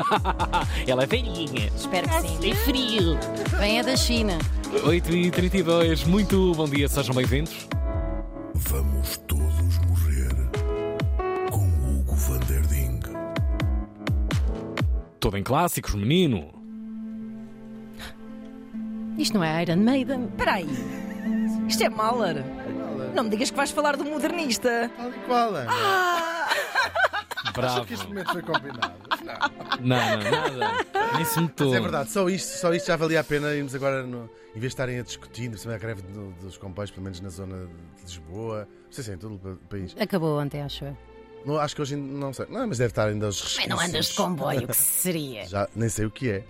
Ela é velhinha. Espero que sim. Tem frio. Venha da China. 8h32, muito bom dia, sejam bem-vindos. Vamos todos morrer com Hugo van der Ding. Todo em clássicos, menino. Isto não é Iron Maiden. Espera aí. Isto é Mahler. Não me digas que vais falar do modernista. Tal e qual, Ana. Bravo. que este momento foi combinado. Não. Não, não, nada. Nem se notou. Mas é verdade, só isto, só isto já valia a pena irmos agora, no, em vez de estarem a discutir, a greve do- dos comboios, pelo menos na zona de Lisboa, não sei se é em todo o país. Acabou ontem, acho eu. Não, acho que hoje ainda não sei. Não, mas deve estar ainda os Mas não andas de comboio, que seria? Já nem sei o que é.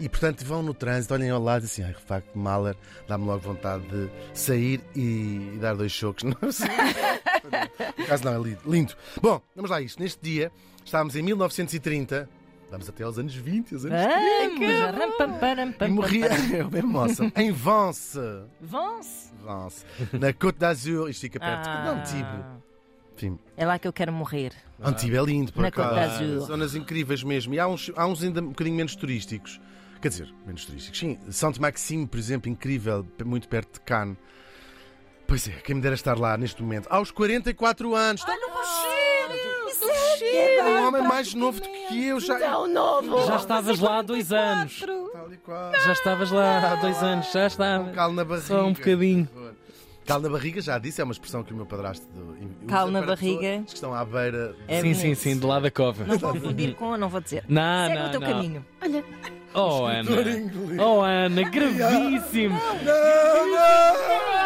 E, e, portanto vão no trânsito, olhem ao lado e assim, ai, de facto, Mahler, dá-me logo vontade de sair e, e dar dois chocos. Não sei. Por acaso não, é lindo. lindo. Bom, vamos lá a isto. Neste dia, estávamos em 1930, vamos até aos anos 20, os anos Vamos. E morria, eu bem moça, em Vence. Vão-se. Vence. Na Côte d'Azur, isto fica perto Ah. de Antibes. Enfim, É lá que eu quero morrer. Antibes é lindo, por Na Côte acaso. d'Azur. Zonas incríveis mesmo. E há uns, há uns ainda um bocadinho menos turísticos. Quer dizer, menos turísticos. Sim, Sainte-Maxime, por exemplo, incrível, muito perto de Cannes. Pois é, quem me dera estar lá neste momento. Aos 44 anos. Está um homem mais novo do que eu. Já, Já estavas lá há dois anos. Tal e qual. Já estavas lá há dois anos, já estava. calo na barriga. Só um bocadinho. Calo na barriga, já disse, é uma expressão que o meu padrasto usa Calo na barriga. pessoas que estão à beira. É Sim, sim, sim, do lado da cova. Não vou fundir com, não vou dizer. Não, Segue não, o teu não. caminho. Oh, Ana. Oh, Ana, gravíssimo. Não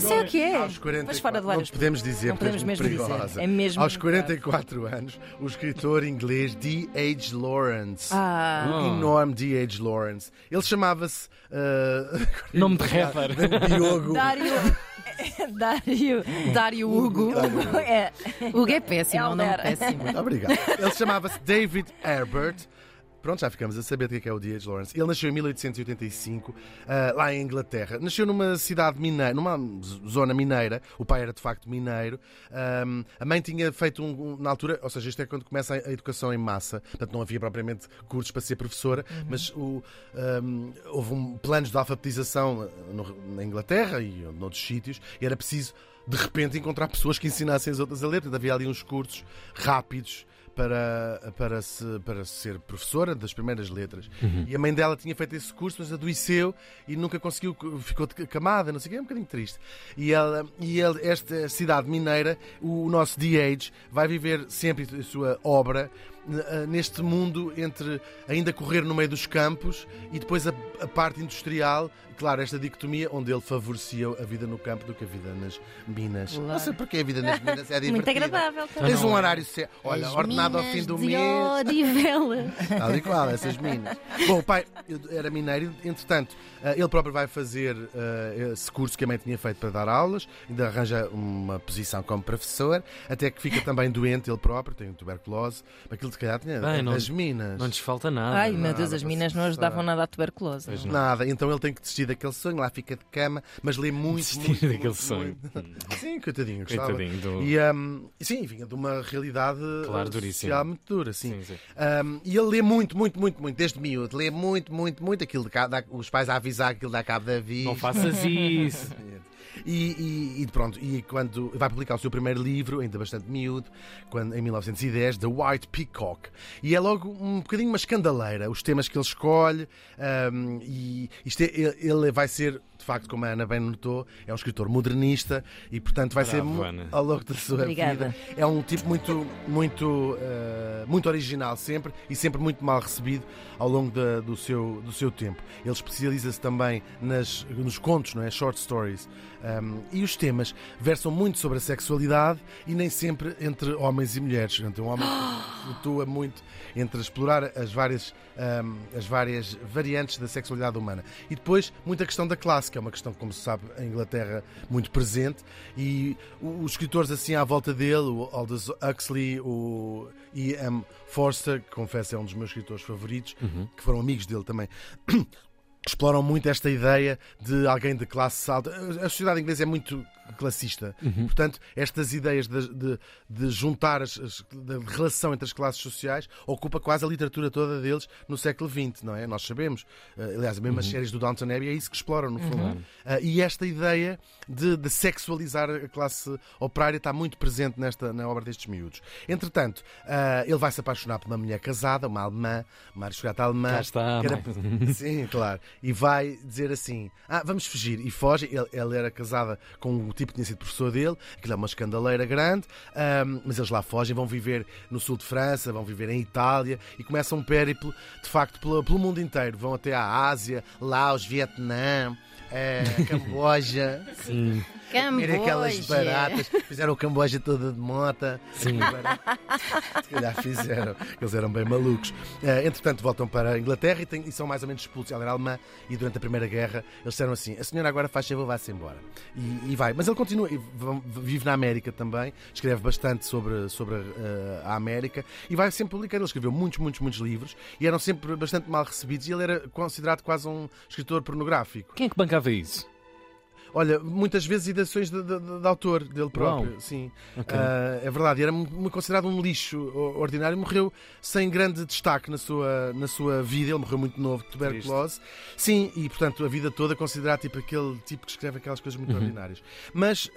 sei o que é. Aos 44, Mas fora do ar, não podemos dizer, Não porque é podemos mesmo dizer. perigosa. É mesmo Aos verdade. 44 anos, o escritor inglês D.H. Lawrence. Ah. O enorme D.H. Lawrence. Ele chamava-se. uh, Nome de rapper. Diogo. Dário. Dário. Dário Hugo. É. Hugo é péssimo, é um nome péssimo. Muito obrigado. Ele chamava-se David Herbert. Pronto, já ficamos a saber do que é, é o D.H. Lawrence. Ele nasceu em 1885, ah, lá em Inglaterra. Nasceu numa cidade mineira, numa zona mineira. O pai era de facto mineiro. A mãe tinha feito um, um- na altura, ou seja, isto é quando começa a, educação em massa. Portanto, não havia propriamente cursos para ser professora, mas o, ahm, houve um, planos de alfabetização na Inglaterra e noutros sítios, e era preciso de repente encontrar pessoas que ensinassem as outras a ler. Portanto, havia ali uns cursos rápidos para, para, se, para ser professora das primeiras letras. E a mãe dela tinha feito esse curso, mas adoeceu e nunca conseguiu, ficou de camada, não sei o que, é um bocadinho triste. E, ela, e ele, esta cidade mineira, o nosso D.H., vai viver sempre a sua obra neste mundo entre ainda correr no meio dos campos e depois a, a parte industrial, claro, esta dicotomia onde ele favorecia a vida no campo do que a vida nas minas. Não sei porque a vida nas minas é divertida. Muito agradável também. Tens um horário certo. Olha, ordenado ao fim do de mês. Odivela. Tal e qual, essas minas. Bom, o pai era mineiro, entretanto, eh, ele próprio vai fazer eh, esse curso que a mãe tinha feito para dar aulas, ainda arranja uma posição como professor, até que fica também doente ele próprio, tem tuberculose. Aquilo de calhar tinha Bem, não- das minas. Não lhes falta nada. Ai, meu Deus, as minas se não ajudavam nada à tuberculose. Pois não. Nada, então ele tem que desistir daquele sonho, lá fica de cama, mas lê muito, Desistir muito, daquele muito, sonho. muito. Sim, coitadinho, gostava. Coitadinho do- E, hum, sim, vinha de uma realidade Claro, eh, duríssima. social muito dura, sim. Sim, sim. Um, e ele lê muito, muito, muito, muito, desde miúdo. Lê muito, muito, muito. Aquilo de cá, dá- os pais a avisar que aquilo dá cabo da vida. Não faças isso. E, e- e pronto, e quando vai publicar o seu primeiro livro, ainda bastante miúdo, quando, em 1910, The White Peacock. E é logo um bocadinho uma escandaleira, os temas que ele escolhe, um, e isto é- ele, ele vai ser, de facto, como a Ana bem notou, é um escritor modernista e, portanto, vai ser Bravo, mu- Ana. ao longo da sua Obrigada. vida. É um tipo muito, muito, eh, muito original sempre e sempre muito mal recebido ao longo da- do, seu, do seu tempo. Ele especializa-se também nas, nos contos, não é? Short stories. Um, e os temas versam muito sobre a sexualidade e nem sempre entre homens e mulheres. Então, um homem que flutua muito entre explorar as várias, um, as várias variantes da sexualidade humana. E depois, muita questão da classe, que é uma questão, como se sabe, em Inglaterra muito presente. E os escritores assim à volta dele, o Aldous Huxley, o E.M. Forster, que confesso é um dos meus escritores favoritos, que foram amigos dele também. exploram muito esta ideia de alguém de classe alta. A sociedade inglesa é muito classista. Portanto, estas ideias de, de- de juntar as, as- da relação entre as classes sociais ocupa quase a literatura toda deles no século XX, não é? Nós sabemos. Eh, aliás, mesmo as séries do Downton Abbey é isso que exploram, no fundo. Ah, e esta ideia de, de sexualizar a classe operária está muito presente nesta, na obra destes miúdos. Entretanto, ah, ele vai se apaixonar por uma mulher casada, uma alemã, uma aristocrata alemã. Cá está, era- mãe. Sim, claro. E vai dizer assim: Ah, vamos fugir. E foge. Ele, ela era casada com o tipo tinha sido professor dele, aquilo é uma escandaleira grande, ahm, mas eles lá fogem, vão viver no sul de França, vão viver em Itália e começam um périplo, de facto, pelo, pelo mundo inteiro. Vão até à Ásia, Laos, Vietnã. eh, Camboja, Sim. Comer aquelas Camboja. baratas, fizeram o Camboja toda de mota. Sim. Se calhar fizeram, eles eram bem malucos. Eh, entretanto, voltam para a Inglaterra e, e são mais ou menos expulsos. Ela era alemã e durante a Primeira Guerra eles disseram assim: a senhora agora faz favor, vá-se embora. E, e vai. Mas ele continua, e vive na América também, escreve bastante sobre, sobre eh, a América e vai sempre publicando. Ele escreveu muitos, muitos, muitos livros e eram sempre bastante mal recebidos e ele era considerado quase um escritor pornográfico. Quem é que bancava isso? Olha, muitas vezes edições de, de- de- de autor dele próprio, Uau. sim. Ok. Ah, é verdade, era considerado um lixo ordinário. Morreu sem grande destaque na sua, na sua vida. Ele morreu muito novo de tuberculose. Sim, e portanto a vida toda considerado tipo aquele tipo que escreve aquelas coisas Uhum. muito ordinárias. Mas,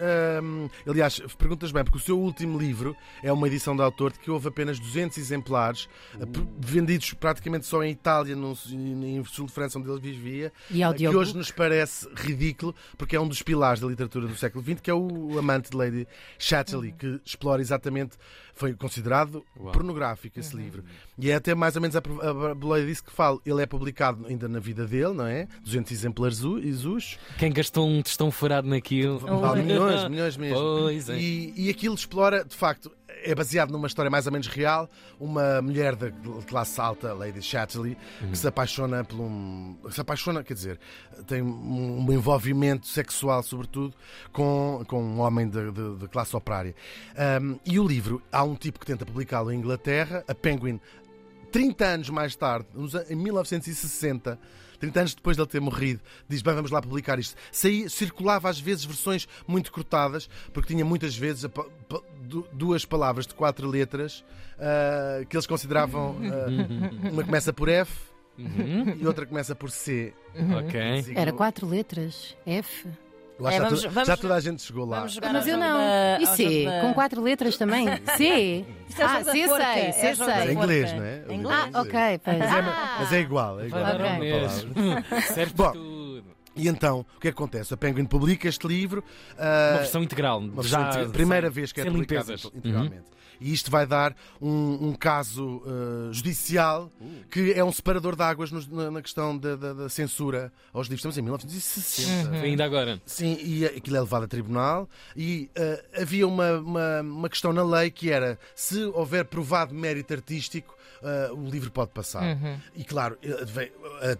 aliás, perguntas bem, porque o seu último livro é uma edição de autor de que houve apenas 200 exemplares, pr- vendidos praticamente só em Itália, no, em sul de França, onde ele vivia E que audiobook? hoje nos parece ridículo, porque é um dos pilares da literatura do século XX, que é o amante de Lady Chatterley, que explora exatamente, foi considerado Uau. pornográfico esse livro. E é até mais ou menos a, a boleia disso que falo. Ele é publicado ainda na vida dele, não é? 200 exemplares isus. Quem gastou um testão furado naquilo? Vale milhões, milhões mesmo. Pois é. E, e aquilo explora, de facto, é baseado numa história mais ou menos real. Uma mulher da classe alta, Lady Chatterley, que se apaixona por um. Se apaixona, quer dizer, tem um, envolvimento sexual, sobretudo, com, com um homem de, de- de classe operária. Um, e o livro, há um tipo que tenta publicá-lo em Inglaterra, a Penguin, 30 anos mais tarde, em 1960. 30 anos depois de ele ter morrido, diz: Bem, vamos lá publicar isto. Saía, circulava às vezes versões muito cortadas, porque tinha muitas vezes duas palavras de quatro letras ah, que eles consideravam. ah, uma começa por F Uhum. e outra começa por C. Ok. Era quatro letras. F. Lá É, vamos- tudo- vamos- já toda a gente chegou lá. Vamos jogar Mas eu não. da- E C? da- Com quatro letras também? C? É Ah, C sei, é C da É sei. inglês, não é? Em Ah, inglês. ok. pois. Mas é, mas é igual. É igual Vai dar Ok. ao mesmo. Serve Bom. E então, o que é que acontece? A Penguin publica este livro. Uma ah, versão integral. Uma já versão inte- primeira sem- vez que é publicado. Uhum. integralmente. E isto vai dar um, um caso uh, judicial que é um separador de águas nos- na, questão da, da- da censura aos livros. Estamos em 1960. Uhum. Ainda agora. Sim, e aquilo é levado a tribunal e uh, havia uma, uma, uma questão na lei que era se houver provado mérito artístico, uh, o livro pode passar. E claro, eh,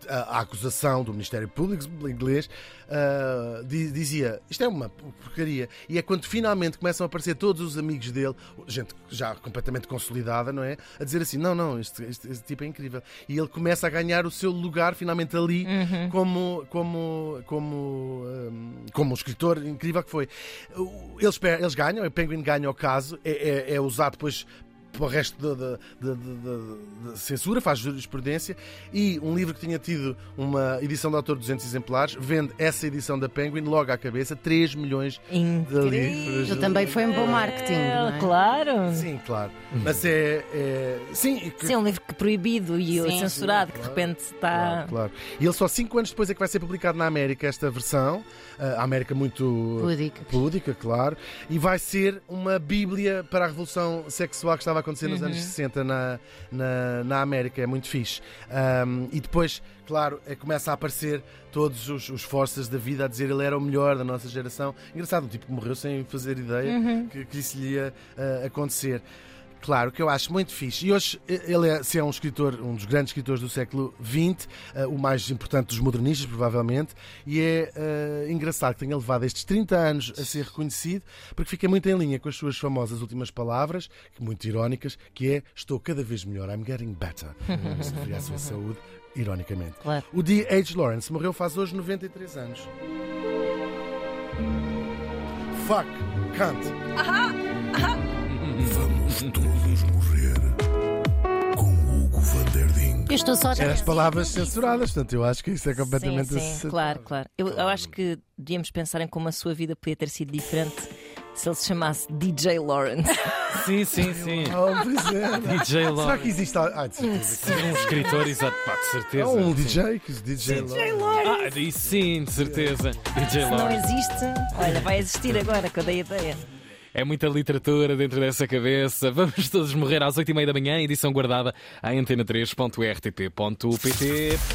a, a- a acusação do Ministério Público inglês uh, di- dizia isto é uma porcaria. E é quando finalmente começam a aparecer todos os amigos dele, gente já completamente consolidada, não é? A dizer assim: não, não, este, este- este tipo é incrível. E ele começa a ganhar o seu lugar finalmente ali como, como, como, hum, como um escritor incrível que foi. Eles, eles ganham, o Penguin ganha o caso, é, é- é usado depois para o resto da, censura, faz jurisprudência e um livro que tinha tido uma edição de autor de 200 exemplares vende essa edição da Penguin logo à cabeça 3 milhões de Incrível. livros. Ele também foi um bom marketing. não é? Claro. Sim, claro. Mas é. é- sim, que- Sim, um livro que proibido e Sim, censurado, sim, que de claro. repente está. Claro, claro. E ele só 5 anos depois é que vai ser publicado na América esta versão. Ah, A América muito Púdica. púdica, claro. E vai ser uma bíblia para a revolução sexual que estava a acontecer nos anos 60 na, na, na América. É muito fixe. Ahm, e depois, claro, é, começa a aparecer todos os, os forças da vida a dizer ele era o melhor da nossa geração. Engraçado, um tipo que morreu sem fazer ideia que, que isso lhe ia ah, acontecer. Claro, que eu acho muito fixe. E hoje ele é, se é um escritor, um dos grandes escritores do século XX, eh, o mais importante dos modernistas, provavelmente, e é eh, engraçado que tenha levado estes 30 anos a ser reconhecido, porque fica muito em linha com as suas famosas últimas palavras, muito irónicas, que é estou cada vez melhor, I'm getting better. Se referia à sua saúde, ironicamente. Claro. O D. H. Lawrence morreu faz hoje 93 anos. fuck, can't. Vamos todos morrer com Hugo van der Ding. Eu estou só a Eram as palavras censuradas, portanto, eu acho que isso é completamente sim, sim, claro, claro. Eu, eu acho que devíamos pensar em como a sua vida podia ter sido diferente se ele se chamasse DJ Lawrence. Sim, sim, sim. Oh, pois é. DJ Será Lawrence. que existe. Ah, de certeza. Um escritor, exato, pá, de certeza. É um. DJ que se DJ Lawrence. Ah, sim, de certeza. DJ Se não Lawrence. existe, olha, vai existir agora que eu dei a ideia. É muita literatura dentro dessa cabeça. Vamos todos morrer às 8h30 da manhã, edição guardada em antena3.rtp.pt.